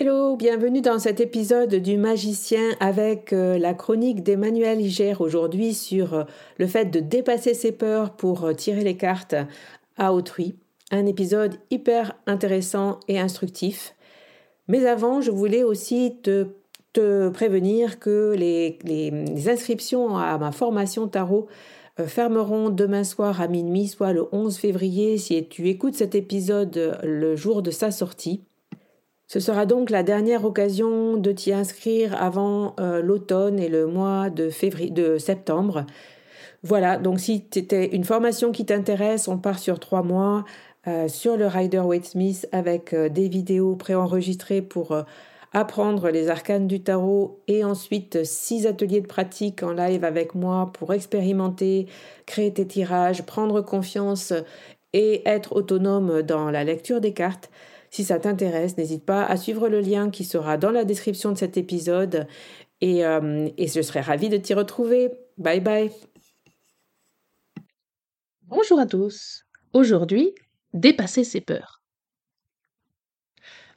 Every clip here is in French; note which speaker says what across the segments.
Speaker 1: Hello, bienvenue dans cet épisode du magicien avec euh, la chronique d'Emmanuel Iger aujourd'hui sur euh, le fait de dépasser ses peurs pour euh, tirer les cartes à autrui. Un épisode hyper intéressant et instructif. Mais avant, je voulais aussi te, prévenir que les, les, inscriptions à ma formation tarot fermeront demain soir à minuit, soit le 11 février, si tu écoutes cet épisode le jour de sa sortie. Ce sera donc la dernière occasion de t'y inscrire avant euh, l'automne et le mois de, septembre. Voilà, donc si c'était une formation qui t'intéresse, on part sur trois mois euh, sur le Rider Waite Smith avec euh, des vidéos préenregistrées pour apprendre les arcanes du tarot et ensuite six ateliers de pratique en live avec moi pour expérimenter, créer tes tirages, prendre confiance et être autonome dans la lecture des cartes. Si ça t'intéresse, n'hésite pas à suivre le lien qui sera dans la description de cet épisode et, euh, je serai ravie de t'y retrouver. Bye bye.
Speaker 2: Bonjour à tous. Aujourd'hui, dépasser ses peurs.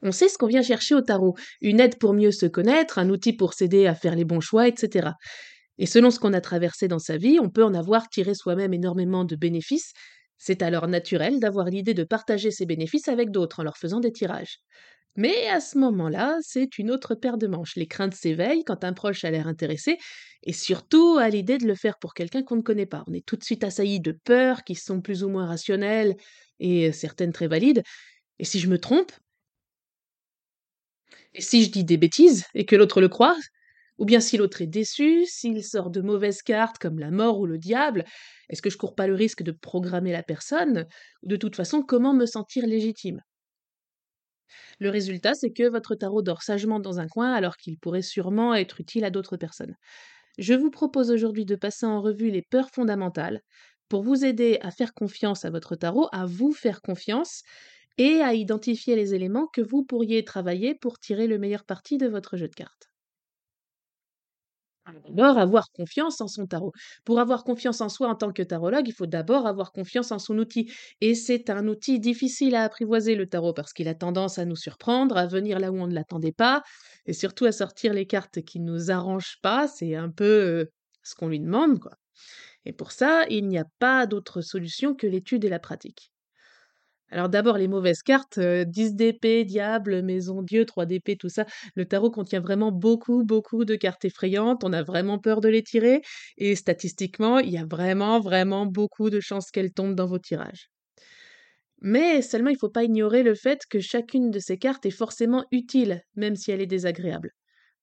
Speaker 2: On sait ce qu'on vient chercher au tarot, une aide pour mieux se connaître, un outil pour s'aider à faire les bons choix, etc. Et selon ce qu'on a traversé dans sa vie, on peut en avoir tiré soi-même énormément de bénéfices, c'est alors naturel d'avoir l'idée de partager ses bénéfices avec d'autres en leur faisant des tirages. Mais à ce moment-là, c'est une autre paire de manches. Les craintes s'éveillent quand un proche a l'air intéressé, et surtout à l'idée de le faire pour quelqu'un qu'on ne connaît pas. On est tout de suite assailli de peurs qui sont plus ou moins rationnelles, et certaines très valides. Et si je me trompe? Et si je dis des bêtises, et que l'autre le croit? Ou bien si l'autre est déçu, s'il sort de mauvaises cartes comme la mort ou le diable, est-ce que je cours pas le risque de programmer la personne? De toute façon, comment me sentir légitime? Le résultat, c'est que votre tarot dort sagement dans un coin alors qu'il pourrait sûrement être utile à d'autres personnes. Je vous propose aujourd'hui de passer en revue les peurs fondamentales pour vous aider à faire confiance à votre tarot, à vous faire confiance et à identifier les éléments que vous pourriez travailler pour tirer le meilleur parti de votre jeu de cartes. D'abord, avoir confiance en son tarot. Pour avoir confiance en soi en tant que tarologue, il faut d'abord avoir confiance en son outil. Et c'est un outil difficile à apprivoiser, le tarot, parce qu'il a tendance à nous surprendre, à venir là où on ne l'attendait pas, et surtout à sortir les cartes qui ne nous arrangent pas. C'est un peu euh, ce qu'on lui demande, quoi. Et pour ça, il n'y a pas d'autre solution que l'étude et la pratique. Alors d'abord les mauvaises cartes, 10 d'épée, diable, maison Dieu, 3 d'épée, tout ça. Le tarot contient vraiment beaucoup, beaucoup de cartes effrayantes. On a vraiment peur de les tirer. Et statistiquement, il y a vraiment, vraiment beaucoup de chances qu'elles tombent dans vos tirages. Mais seulement il ne faut pas ignorer le fait que chacune de ces cartes est forcément utile, même si elle est désagréable.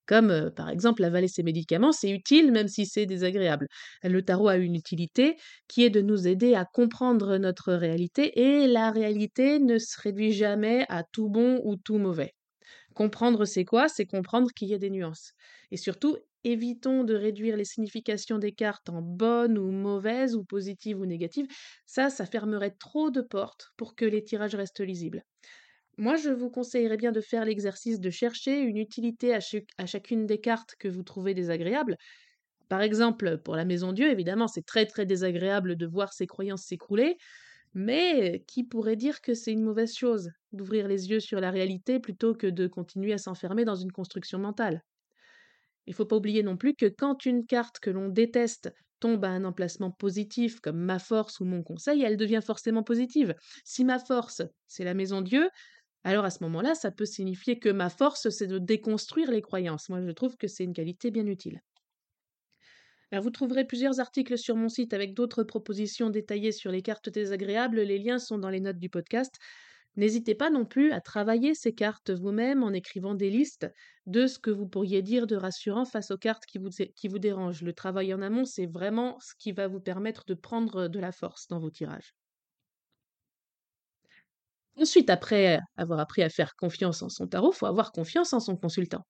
Speaker 2: Comme par exemple avaler ses médicaments, c'est utile même si c'est désagréable. Le tarot a une utilité qui est de nous aider à comprendre notre réalité et la réalité ne se réduit jamais à tout bon ou tout mauvais. Comprendre c'est quoi? C'est comprendre qu'il y a des nuances. Et surtout, évitons de réduire les significations des cartes en bonnes ou mauvaises ou positives ou négatives. Ça, ça fermerait trop de portes pour que les tirages restent lisibles. Moi, je vous conseillerais bien de faire l'exercice de chercher une utilité à, chacune des cartes que vous trouvez désagréables. Par exemple, pour la maison Dieu, évidemment, c'est très très désagréable de voir ses croyances s'écrouler, mais qui pourrait dire que c'est une mauvaise chose d'ouvrir les yeux sur la réalité plutôt que de continuer à s'enfermer dans une construction mentale Il ne faut pas oublier non plus que quand une carte que l'on déteste tombe à un emplacement positif comme ma force ou mon conseil, elle devient forcément positive. Si ma force, c'est la maison Dieu, alors à ce moment-là, ça peut signifier que ma force, c'est de déconstruire les croyances. Moi, je trouve que c'est une qualité bien utile. Alors, vous trouverez plusieurs articles sur mon site avec d'autres propositions détaillées sur les cartes désagréables. Les liens sont dans les notes du podcast. N'hésitez pas non plus à travailler ces cartes vous-même en écrivant des listes de ce que vous pourriez dire de rassurant face aux cartes qui vous, qui vous dérangent. Le travail en amont, c'est vraiment ce qui va vous permettre de prendre de la force dans vos tirages. Ensuite, après avoir appris à faire confiance en son tarot, il faut avoir confiance en son consultant.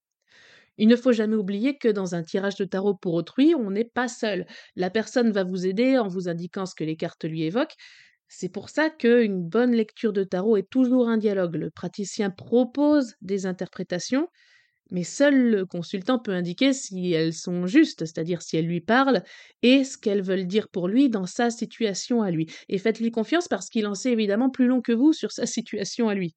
Speaker 2: Il ne faut jamais oublier que dans un tirage de tarot pour autrui, on n'est pas seul. La personne va vous aider en vous indiquant ce que les cartes lui évoquent. C'est pour ça qu'une bonne lecture de tarot est toujours un dialogue. Le praticien propose des interprétations, mais seul le consultant peut indiquer si elles sont justes, c'est-à-dire si elles lui parlent, et ce qu'elles veulent dire pour lui dans sa situation à lui. Et faites-lui confiance parce qu'il en sait évidemment plus long que vous sur sa situation à lui.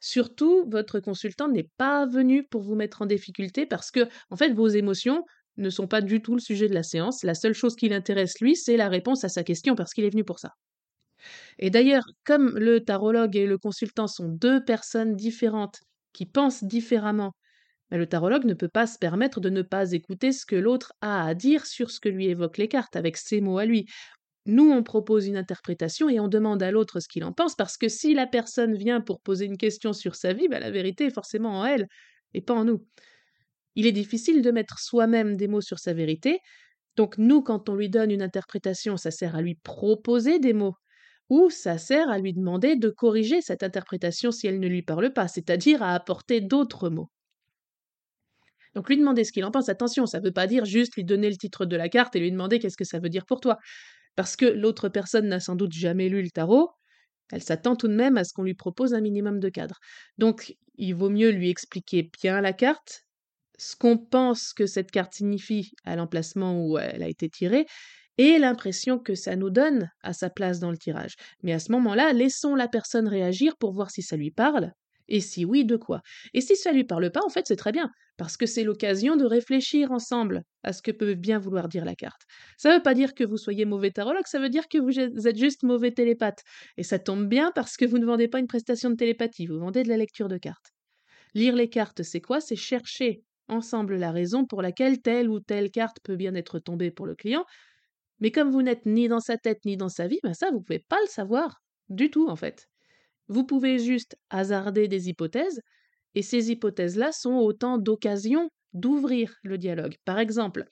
Speaker 2: Surtout, votre consultant n'est pas venu pour vous mettre en difficulté parce que, en fait, vos émotions ne sont pas du tout le sujet de la séance. La seule chose qui l'intéresse, lui, c'est la réponse à sa question parce qu'il est venu pour ça. Et d'ailleurs, comme le tarologue et le consultant sont deux personnes différentes qui pensent différemment le tarologue ne peut pas se permettre de ne pas écouter ce que l'autre a à dire sur ce que lui évoquent les cartes, avec ses mots à lui. Nous, on propose une interprétation et on demande à l'autre ce qu'il en pense, parce que si la personne vient pour poser une question sur sa vie, bah, la vérité est forcément en elle, et pas en nous. Il est difficile de mettre soi-même des mots sur sa vérité, donc nous, quand on lui donne une interprétation, ça sert à lui proposer des mots, ou ça sert à lui demander de corriger cette interprétation si elle ne lui parle pas, c'est-à-dire à apporter d'autres mots. Donc lui demander ce qu'il en pense, attention, ça ne veut pas dire juste lui donner le titre de la carte et lui demander qu'est-ce que ça veut dire pour toi. Parce que l'autre personne n'a sans doute jamais lu le tarot, elle s'attend tout de même à ce qu'on lui propose un minimum de cadre. Donc il vaut mieux lui expliquer bien la carte, ce qu'on pense que cette carte signifie à l'emplacement où elle a été tirée, et l'impression que ça nous donne à sa place dans le tirage. Mais à ce moment-là, laissons la personne réagir pour voir si ça lui parle, et si oui, de quoi? Et si ça lui parle pas, en fait, c'est très bien, parce que c'est l'occasion de réfléchir ensemble à ce que peut bien vouloir dire la carte. Ça ne veut pas dire que vous soyez mauvais tarologue, ça veut dire que vous êtes juste mauvais télépathe. Et ça tombe bien parce que vous ne vendez pas une prestation de télépathie, vous vendez de la lecture de cartes. Lire les cartes, c'est quoi? C'est chercher ensemble la raison pour laquelle telle ou telle carte peut bien être tombée pour le client. Mais comme vous n'êtes ni dans sa tête ni dans sa vie, ben ça, vous ne pouvez pas le savoir du tout, en fait. Vous pouvez juste hasarder des hypothèses, et ces hypothèses-là sont autant d'occasions d'ouvrir le dialogue. Par exemple,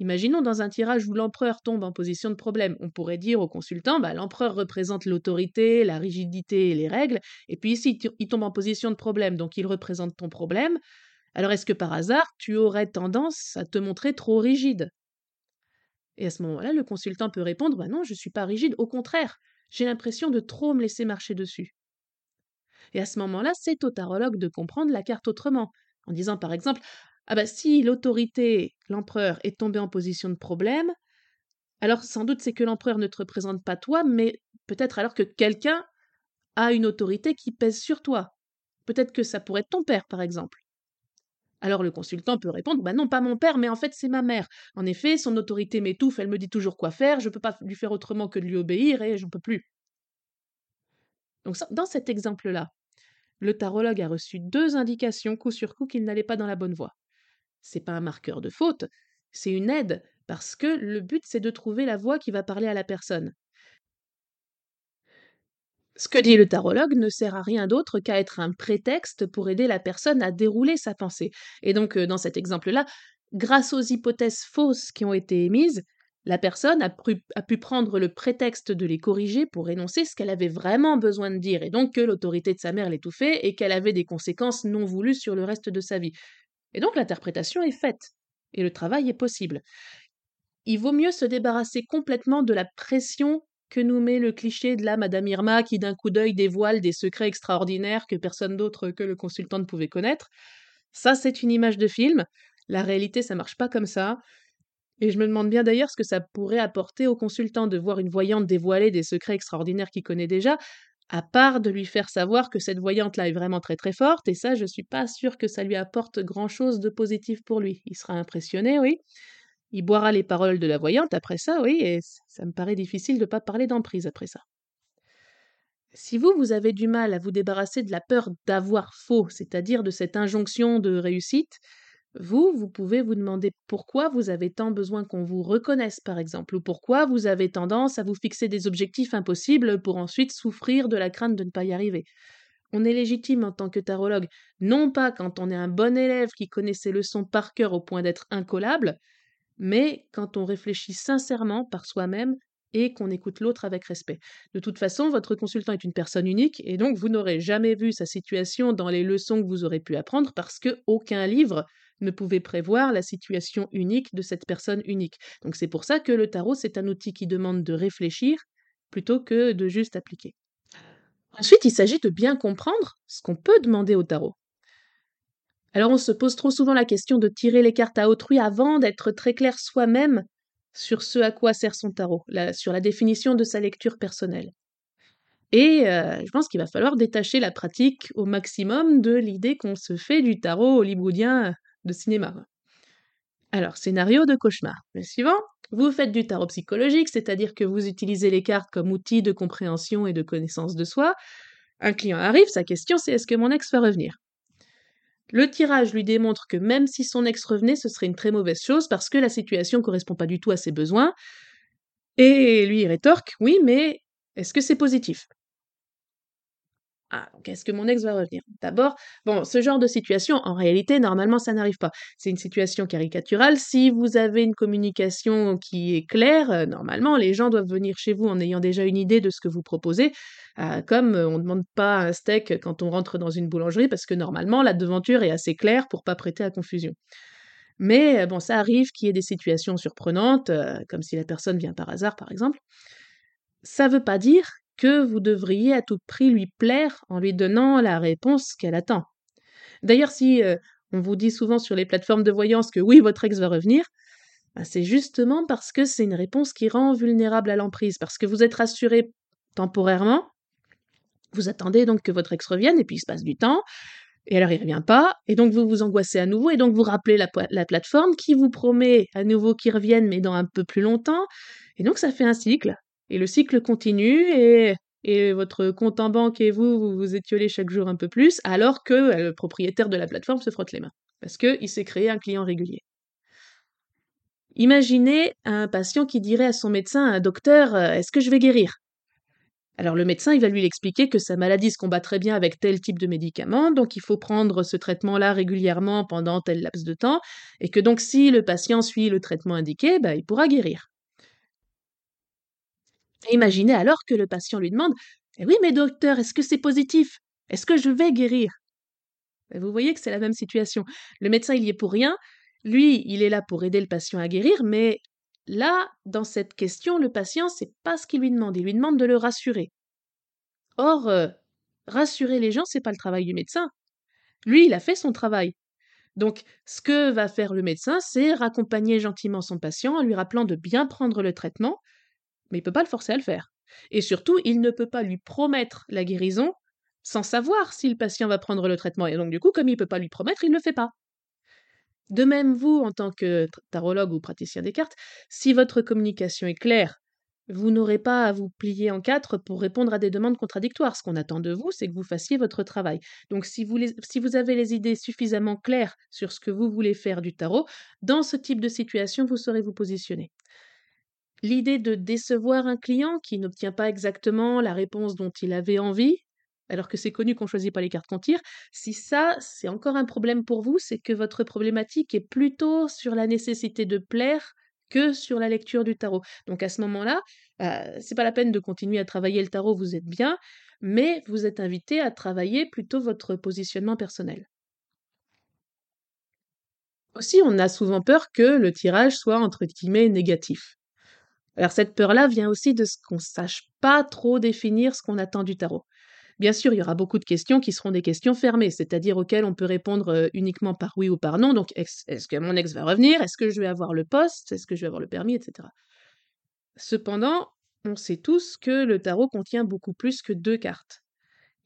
Speaker 2: imaginons dans un tirage où l'empereur tombe en position de problème, on pourrait dire au consultant, bah, l'empereur représente l'autorité, la rigidité et les règles, et puis ici, il tombe en position de problème, donc il représente ton problème. Alors est-ce que par hasard, tu aurais tendance à te montrer trop rigide? Et à ce moment-là, le consultant peut répondre, bah non, je ne suis pas rigide, au contraire, j'ai l'impression de trop me laisser marcher dessus. Et à ce moment-là, c'est au tarologue de comprendre la carte autrement, en disant par exemple Ah bah si l'autorité, l'empereur, est tombé en position de problème, alors sans doute c'est que l'empereur ne te représente pas toi, mais peut-être alors que quelqu'un a une autorité qui pèse sur toi. Peut-être que ça pourrait être ton père, par exemple. Alors le consultant peut répondre Bah non, pas mon père, mais en fait c'est ma mère. En effet, son autorité m'étouffe, elle me dit toujours quoi faire, je ne peux pas lui faire autrement que de lui obéir et j'en peux plus. Donc dans cet exemple-là, le tarologue a reçu deux indications coup sur coup qu'il n'allait pas dans la bonne voie. C'est pas un marqueur de faute, c'est une aide, parce que le but c'est de trouver la voie qui va parler à la personne. Ce que dit le tarologue ne sert à rien d'autre qu'à être un prétexte pour aider la personne à dérouler sa pensée. Et donc, euh, dans cet exemple-là, grâce aux hypothèses fausses qui ont été émises, la personne a pu, prendre le prétexte de les corriger pour énoncer ce qu'elle avait vraiment besoin de dire, et donc que l'autorité de sa mère l'étouffait et qu'elle avait des conséquences non voulues sur le reste de sa vie. Et donc l'interprétation est faite, et le travail est possible. Il vaut mieux se débarrasser complètement de la pression que nous met le cliché de la Madame Irma qui d'un coup d'œil dévoile des secrets extraordinaires que personne d'autre que le consultant ne pouvait connaître. Ça, c'est une image de film. La réalité, ça marche pas comme ça. Et je me demande bien d'ailleurs ce que ça pourrait apporter au consultant de voir une voyante dévoiler des secrets extraordinaires qu'il connaît déjà, à part de lui faire savoir que cette voyante-là est vraiment très très forte, et ça, je suis pas sûre que ça lui apporte grand-chose de positif pour lui. Il sera impressionné, oui, il boira les paroles de la voyante après ça, oui, et ça me paraît difficile de ne pas parler d'emprise après ça. Si vous, vous avez du mal à vous débarrasser de la peur d'avoir faux, c'est-à-dire de cette injonction de réussite, vous, vous pouvez vous demander pourquoi vous avez tant besoin qu'on vous reconnaisse, par exemple, ou pourquoi vous avez tendance à vous fixer des objectifs impossibles pour ensuite souffrir de la crainte de ne pas y arriver. On est légitime en tant que tarologue, non pas quand on est un bon élève qui connaît ses leçons par cœur au point d'être incollable, mais quand on réfléchit sincèrement par soi-même et qu'on écoute l'autre avec respect. De toute façon, votre consultant est une personne unique et donc vous n'aurez jamais vu sa situation dans les leçons que vous aurez pu apprendre parce que aucun livre ne pouvait prévoir la situation unique de cette personne unique. Donc c'est pour ça que le tarot, c'est un outil qui demande de réfléchir plutôt que de juste appliquer. Ensuite, il s'agit de bien comprendre ce qu'on peut demander au tarot. Alors on se pose trop souvent la question de tirer les cartes à autrui avant d'être très clair soi-même sur ce à quoi sert son tarot, sur la définition de sa lecture personnelle. Et euh, je pense qu'il va falloir détacher la pratique au maximum de l'idée qu'on se fait du tarot hollywoodien de cinéma. Alors, scénario de cauchemar. Le suivant, vous faites du tarot psychologique, c'est-à-dire que vous utilisez les cartes comme outil de compréhension et de connaissance de soi. Un client arrive, sa question c'est est-ce que mon ex va revenir? Le tirage lui démontre que même si son ex revenait, ce serait une très mauvaise chose parce que la situation ne correspond pas du tout à ses besoins. Et lui, rétorque Oui, mais est-ce que c'est positif? Ah, donc est-ce que mon ex va revenir? D'abord, bon, ce genre de situation, en réalité, normalement, ça n'arrive pas. C'est une situation caricaturale. Si vous avez une communication qui est claire, euh, normalement, les gens doivent venir chez vous en ayant déjà une idée de ce que vous proposez. Euh, comme euh, on ne demande pas un steak quand on rentre dans une boulangerie, parce que normalement, la devanture est assez claire pour pas prêter à confusion. Mais bon, ça arrive qu'il y ait des situations surprenantes, comme si la personne vient par hasard, par exemple. Ça ne veut pas dire que vous devriez à tout prix lui plaire en lui donnant la réponse qu'elle attend. D'ailleurs, si euh, on vous dit souvent sur les plateformes de voyance que oui, votre ex va revenir, bah, c'est justement parce que c'est une réponse qui rend vulnérable à l'emprise, parce que vous êtes rassuré temporairement, vous attendez donc que votre ex revienne, et puis il se passe du temps, et alors il ne revient pas, et donc vous vous angoissez à nouveau, et donc vous rappelez la, la plateforme qui vous promet à nouveau qu'il revienne, mais dans un peu plus longtemps, et donc ça fait un cycle, et le cycle continue et, votre compte en banque et vous, vous vous étiolez chaque jour un peu plus, alors que euh, le propriétaire de la plateforme se frotte les mains, parce qu'il s'est créé un client régulier. Imaginez un patient qui dirait à son médecin, un docteur, euh, est-ce que je vais guérir? Alors le médecin, il va lui expliquer que sa maladie se combat très bien avec tel type de médicament, donc il faut prendre ce traitement-là régulièrement pendant tel laps de temps, et que donc si le patient suit le traitement indiqué, bah, il pourra guérir. Imaginez alors que le patient lui demande eh Oui, mais docteur, est-ce que c'est positif? Est-ce que je vais guérir? Vous voyez que c'est la même situation. Le médecin, il y est pour rien. Lui, il est là pour aider le patient à guérir, mais là, dans cette question, le patient, c'est pas ce qu'il lui demande. Il lui demande de le rassurer. Or, euh, rassurer les gens, c'est pas le travail du médecin. Lui, il a fait son travail. Donc, ce que va faire le médecin, c'est raccompagner gentiment son patient en lui rappelant de bien prendre le traitement, mais il peut pas le forcer à le faire. Et surtout, il ne peut pas lui promettre la guérison sans savoir si le patient va prendre le traitement. Et donc, du coup, comme il ne peut pas lui promettre, il ne le fait pas. De même, vous, en tant que tarologue ou praticien des cartes, si votre communication est claire, vous n'aurez pas à vous plier en quatre pour répondre à des demandes contradictoires. Ce qu'on attend de vous, c'est que vous fassiez votre travail. Donc, si vous, si vous avez les idées suffisamment claires sur ce que vous voulez faire du tarot, dans ce type de situation, vous saurez vous positionner. L'idée de décevoir un client qui n'obtient pas exactement la réponse dont il avait envie, alors que c'est connu qu'on choisit pas les cartes qu'on tire, si ça, c'est encore un problème pour vous, c'est que votre problématique est plutôt sur la nécessité de plaire que sur la lecture du tarot. Donc à ce moment-là, euh, c'est pas la peine de continuer à travailler le tarot, vous êtes bien, mais vous êtes invité à travailler plutôt votre positionnement personnel. Aussi, on a souvent peur que le tirage soit entre guillemets négatif. Alors cette peur-là vient aussi de ce qu'on ne sache pas trop définir ce qu'on attend du tarot. Bien sûr, il y aura beaucoup de questions qui seront des questions fermées, c'est-à-dire auxquelles on peut répondre euh, uniquement par oui ou par non. Donc, est-ce que mon ex va revenir? Est-ce que je vais avoir le poste? Est-ce que je vais avoir le permis? Etc. Cependant, on sait tous que le tarot contient beaucoup plus que deux cartes.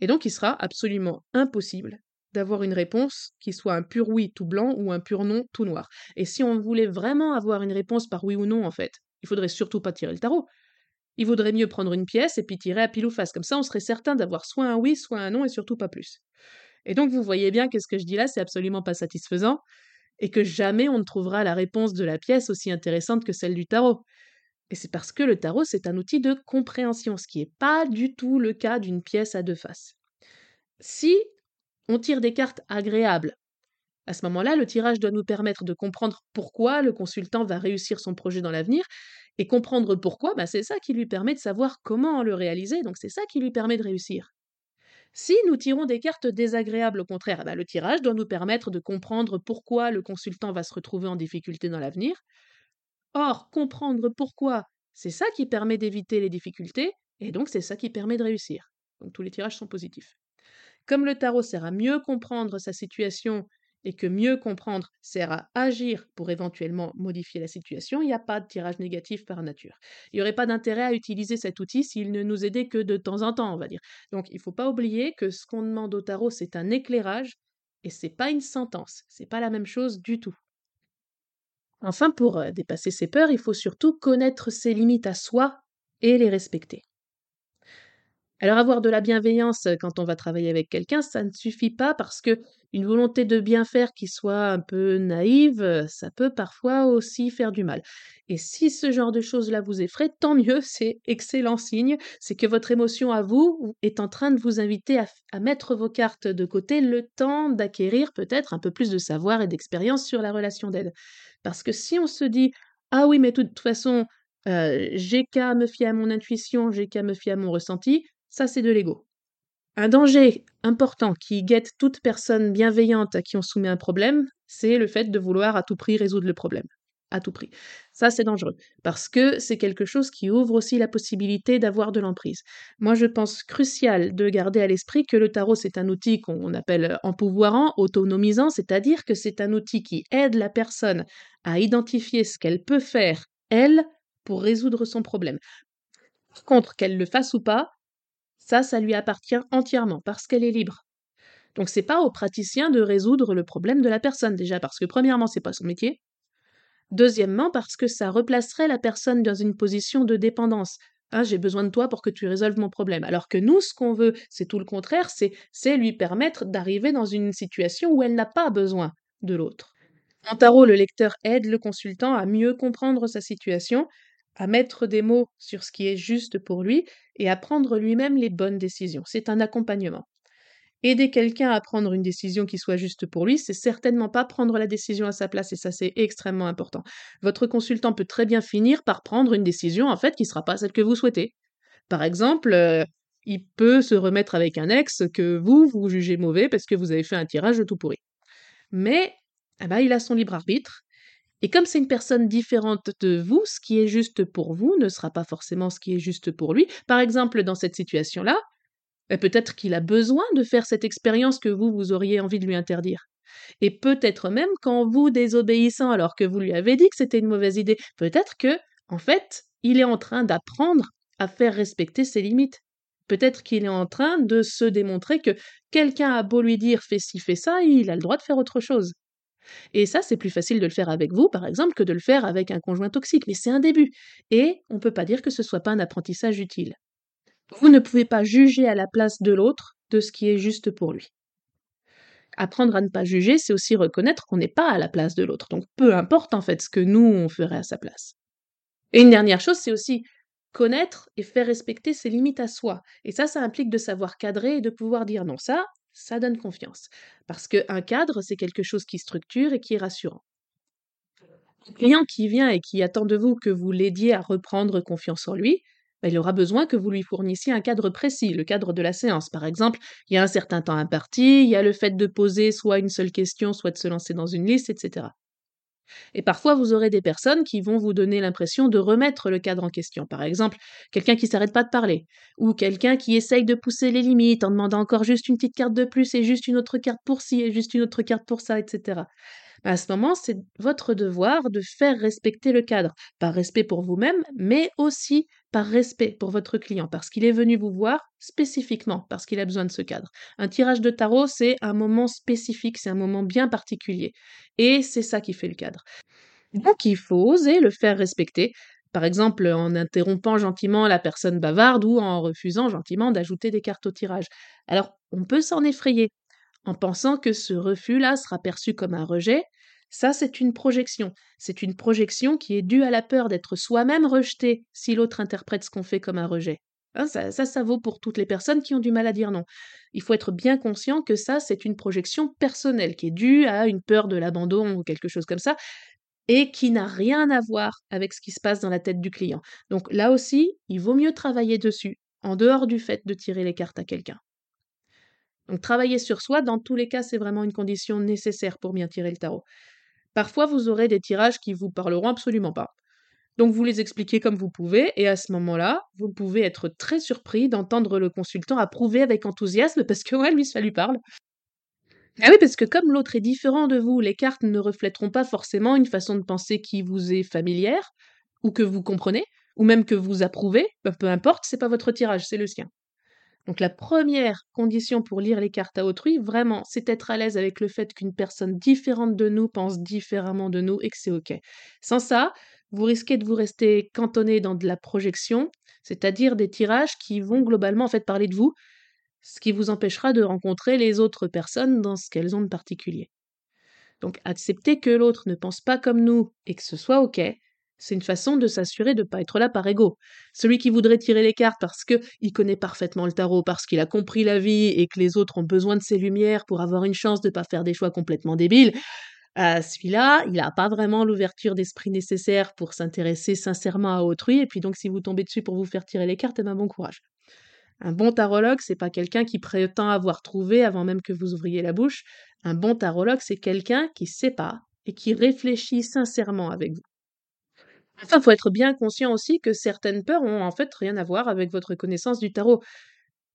Speaker 2: Et donc, il sera absolument impossible d'avoir une réponse qui soit un pur oui tout blanc ou un pur non tout noir. Et si on voulait vraiment avoir une réponse par oui ou non, en fait, il faudrait surtout pas tirer le tarot. Il vaudrait mieux prendre une pièce et puis tirer à pile ou face. Comme ça, on serait certain d'avoir soit un oui, soit un non et surtout pas plus. Et donc, vous voyez bien que ce que je dis là, c'est absolument pas satisfaisant et que jamais on ne trouvera la réponse de la pièce aussi intéressante que celle du tarot. Et c'est parce que le tarot, c'est un outil de compréhension, ce qui n'est pas du tout le cas d'une pièce à deux faces. Si on tire des cartes agréables, à ce moment-là, le tirage doit nous permettre de comprendre pourquoi le consultant va réussir son projet dans l'avenir et comprendre pourquoi, bah, c'est ça qui lui permet de savoir comment le réaliser, donc c'est ça qui lui permet de réussir. Si nous tirons des cartes désagréables, au contraire, bah, le tirage doit nous permettre de comprendre pourquoi le consultant va se retrouver en difficulté dans l'avenir. Or, comprendre pourquoi, c'est ça qui permet d'éviter les difficultés, et donc c'est ça qui permet de réussir. Donc tous les tirages sont positifs. Comme le tarot sert à mieux comprendre sa situation et que mieux comprendre sert à agir pour éventuellement modifier la situation, il n'y a pas de tirage négatif par nature. Il n'y aurait pas d'intérêt à utiliser cet outil s'il ne nous aidait que de temps en temps, on va dire. Donc il ne faut pas oublier que ce qu'on demande au tarot, c'est un éclairage et c'est pas une sentence, c'est pas la même chose du tout. Enfin, pour euh, dépasser ses peurs, il faut surtout connaître ses limites à soi et les respecter. Alors avoir de la bienveillance quand on va travailler avec quelqu'un, ça ne suffit pas parce que une volonté de bien faire qui soit un peu naïve, ça peut parfois aussi faire du mal. Et si ce genre de choses-là vous effraie, tant mieux, c'est excellent signe, c'est que votre émotion à vous est en train de vous inviter à, à mettre vos cartes de côté le temps d'acquérir peut-être un peu plus de savoir et d'expérience sur la relation d'aide. Parce que si on se dit ah oui mais de toute façon euh, j'ai qu'à me fier à mon intuition, j'ai qu'à me fier à mon ressenti, ça, c'est de l'ego. Un danger important qui guette toute personne bienveillante à qui on soumet un problème, c'est le fait de vouloir à tout prix résoudre le problème. À tout prix. Ça, c'est dangereux, parce que c'est quelque chose qui ouvre aussi la possibilité d'avoir de l'emprise. Moi, je pense crucial de garder à l'esprit que le tarot, c'est un outil qu'on appelle empouvoirant, autonomisant, c'est-à-dire que c'est un outil qui aide la personne à identifier ce qu'elle peut faire, elle, pour résoudre son problème. Par contre, qu'elle le fasse ou pas, ça, ça lui appartient entièrement parce qu'elle est libre. Donc c'est pas au praticien de résoudre le problème de la personne déjà parce que premièrement c'est pas son métier. Deuxièmement parce que ça replacerait la personne dans une position de dépendance. Ah, j'ai besoin de toi pour que tu résolves mon problème. Alors que nous, ce qu'on veut, c'est tout le contraire, c'est, c'est lui permettre d'arriver dans une situation où elle n'a pas besoin de l'autre. En tarot, le lecteur aide le consultant à mieux comprendre sa situation à mettre des mots sur ce qui est juste pour lui et à prendre lui-même les bonnes décisions. C'est un accompagnement. Aider quelqu'un à prendre une décision qui soit juste pour lui, c'est certainement pas prendre la décision à sa place et ça c'est extrêmement important. Votre consultant peut très bien finir par prendre une décision en fait qui sera pas celle que vous souhaitez. Par exemple, euh, il peut se remettre avec un ex que vous vous jugez mauvais parce que vous avez fait un tirage de tout pourri. Mais eh ben, il a son libre arbitre et comme c'est une personne différente de vous, ce qui est juste pour vous ne sera pas forcément ce qui est juste pour lui. Par exemple, dans cette situation-là, bah, peut-être qu'il a besoin de faire cette expérience que vous, vous auriez envie de lui interdire. Et peut-être même qu'en vous désobéissant alors que vous lui avez dit que c'était une mauvaise idée, peut-être que, en fait, il est en train d'apprendre à faire respecter ses limites. Peut-être qu'il est en train de se démontrer que quelqu'un a beau lui dire fais ci, fais ça, il a le droit de faire autre chose. Et ça, c'est plus facile de le faire avec vous, par exemple, que de le faire avec un conjoint toxique, mais c'est un début. Et on ne peut pas dire que ce soit pas un apprentissage utile. Vous ne pouvez pas juger à la place de l'autre de ce qui est juste pour lui. Apprendre à ne pas juger, c'est aussi reconnaître qu'on n'est pas à la place de l'autre. Donc peu importe en fait ce que nous, on ferait à sa place. Et une dernière chose, c'est aussi connaître et faire respecter ses limites à soi. Et ça, ça implique de savoir cadrer et de pouvoir dire non. Ça, ça donne confiance. Parce qu'un cadre, c'est quelque chose qui structure et qui est rassurant. Un client qui vient et qui attend de vous que vous l'aidiez à reprendre confiance en lui, bah, il aura besoin que vous lui fournissiez un cadre précis, le cadre de la séance. Par exemple, il y a un certain temps imparti, il y a le fait de poser soit une seule question, soit de se lancer dans une liste, etc. Et parfois, vous aurez des personnes qui vont vous donner l'impression de remettre le cadre en question. Par exemple, quelqu'un qui s'arrête pas de parler, ou quelqu'un qui essaye de pousser les limites en demandant encore juste une petite carte de plus et juste une autre carte pour ci et juste une autre carte pour ça, etc. À ce moment, c'est votre devoir de faire respecter le cadre, par respect pour vous-même, mais aussi par respect pour votre client, parce qu'il est venu vous voir spécifiquement, parce qu'il a besoin de ce cadre. Un tirage de tarot, c'est un moment spécifique, c'est un moment bien particulier, et c'est ça qui fait le cadre. Donc il faut oser le faire respecter, par exemple en interrompant gentiment la personne bavarde ou en refusant gentiment d'ajouter des cartes au tirage. Alors on peut s'en effrayer, en pensant que ce refus-là sera perçu comme un rejet, ça c'est une projection. C'est une projection qui est due à la peur d'être soi-même rejeté si l'autre interprète ce qu'on fait comme un rejet. Hein, ça, ça, ça vaut pour toutes les personnes qui ont du mal à dire non. Il faut être bien conscient que ça, c'est une projection personnelle qui est due à une peur de l'abandon ou quelque chose comme ça, et qui n'a rien à voir avec ce qui se passe dans la tête du client. Donc là aussi, il vaut mieux travailler dessus, en dehors du fait de tirer les cartes à quelqu'un. Donc travailler sur soi, dans tous les cas, c'est vraiment une condition nécessaire pour bien tirer le tarot. Parfois, vous aurez des tirages qui vous parleront absolument pas. Donc vous les expliquez comme vous pouvez, et à ce moment-là, vous pouvez être très surpris d'entendre le consultant approuver avec enthousiasme parce que ouais, lui, ça lui parle. Ah oui, parce que comme l'autre est différent de vous, les cartes ne reflèteront pas forcément une façon de penser qui vous est familière, ou que vous comprenez, ou même que vous approuvez, peu importe, c'est pas votre tirage, c'est le sien. Donc la première condition pour lire les cartes à autrui, vraiment, c'est être à l'aise avec le fait qu'une personne différente de nous pense différemment de nous et que c'est OK. Sans ça, vous risquez de vous rester cantonné dans de la projection, c'est-à-dire des tirages qui vont globalement en fait parler de vous, ce qui vous empêchera de rencontrer les autres personnes dans ce qu'elles ont de particulier. Donc accepter que l'autre ne pense pas comme nous et que ce soit OK, c'est une façon de s'assurer de ne pas être là par ego. Celui qui voudrait tirer les cartes parce qu'il connaît parfaitement le tarot, parce qu'il a compris la vie et que les autres ont besoin de ses lumières pour avoir une chance de ne pas faire des choix complètement débiles, euh, celui-là, il n'a pas vraiment l'ouverture d'esprit nécessaire pour s'intéresser sincèrement à autrui. Et puis donc, si vous tombez dessus pour vous faire tirer les cartes, eh ben bon courage. Un bon tarologue, c'est pas quelqu'un qui prétend avoir trouvé avant même que vous ouvriez la bouche. Un bon tarologue, c'est quelqu'un qui sait pas et qui réfléchit sincèrement avec vous. Enfin, faut être bien conscient aussi que certaines peurs ont en fait rien à voir avec votre connaissance du tarot.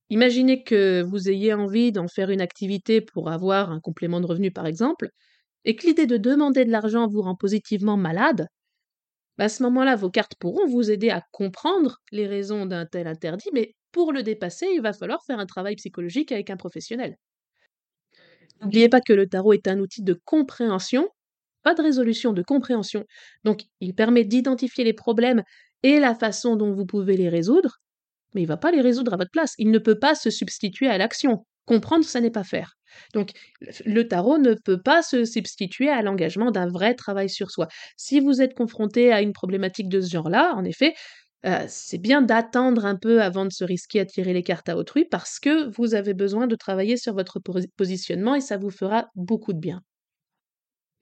Speaker 2: Imaginez que vous ayez envie d'en faire une activité pour avoir un complément de revenu, par exemple, et que l'idée de demander de l'argent vous rend positivement malade. Bah, à ce moment-là, vos cartes pourront vous aider à comprendre les raisons d'un tel interdit, mais pour le dépasser, il va falloir faire un travail psychologique avec un professionnel. N'oubliez pas que le tarot est un outil de compréhension pas de résolution, de compréhension. Donc, il permet d'identifier les problèmes et la façon dont vous pouvez les résoudre, mais il ne va pas les résoudre à votre place. Il ne peut pas se substituer à l'action. Comprendre, ça n'est pas faire. Donc, le tarot ne peut pas se substituer à l'engagement d'un vrai travail sur soi. Si vous êtes confronté à une problématique de ce genre-là, en effet, euh, c'est bien d'attendre un peu avant de se risquer à tirer les cartes à autrui parce que vous avez besoin de travailler sur votre positionnement et ça vous fera beaucoup de bien.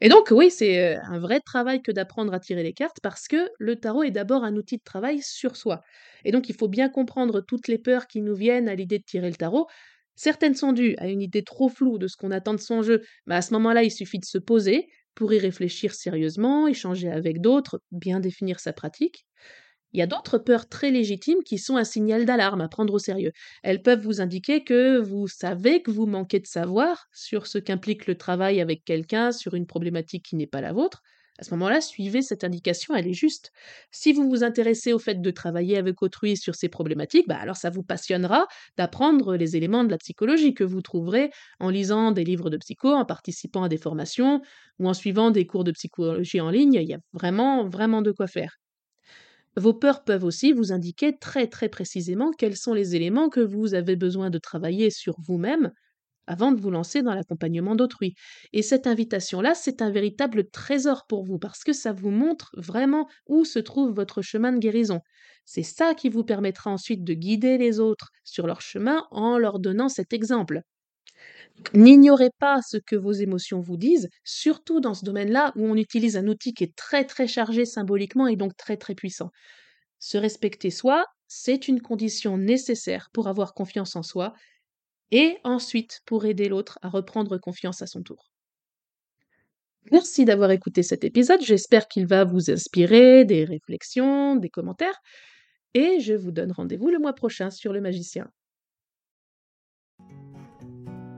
Speaker 2: Et donc, oui, c'est un vrai travail que d'apprendre à tirer les cartes parce que le tarot est d'abord un outil de travail sur soi. Et donc, il faut bien comprendre toutes les peurs qui nous viennent à l'idée de tirer le tarot. Certaines sont dues à une idée trop floue de ce qu'on attend de son jeu, mais à ce moment-là, il suffit de se poser pour y réfléchir sérieusement, échanger avec d'autres, bien définir sa pratique. Il y a d'autres peurs très légitimes qui sont un signal d'alarme à prendre au sérieux. Elles peuvent vous indiquer que vous savez que vous manquez de savoir sur ce qu'implique le travail avec quelqu'un sur une problématique qui n'est pas la vôtre. À ce moment-là, suivez cette indication, elle est juste. Si vous vous intéressez au fait de travailler avec autrui sur ces problématiques, bah alors ça vous passionnera d'apprendre les éléments de la psychologie que vous trouverez en lisant des livres de psycho, en participant à des formations ou en suivant des cours de psychologie en ligne. Il y a vraiment, vraiment de quoi faire. Vos peurs peuvent aussi vous indiquer très très précisément quels sont les éléments que vous avez besoin de travailler sur vous-même avant de vous lancer dans l'accompagnement d'autrui. Et cette invitation-là, c'est un véritable trésor pour vous parce que ça vous montre vraiment où se trouve votre chemin de guérison. C'est ça qui vous permettra ensuite de guider les autres sur leur chemin en leur donnant cet exemple. N'ignorez pas ce que vos émotions vous disent, surtout dans ce domaine-là où on utilise un outil qui est très très chargé symboliquement et donc très très puissant. Se respecter soi, c'est une condition nécessaire pour avoir confiance en soi et ensuite pour aider l'autre à reprendre confiance à son tour. Merci d'avoir écouté cet épisode, j'espère qu'il va vous inspirer des réflexions, des commentaires, et je vous donne rendez-vous le mois prochain sur le magicien.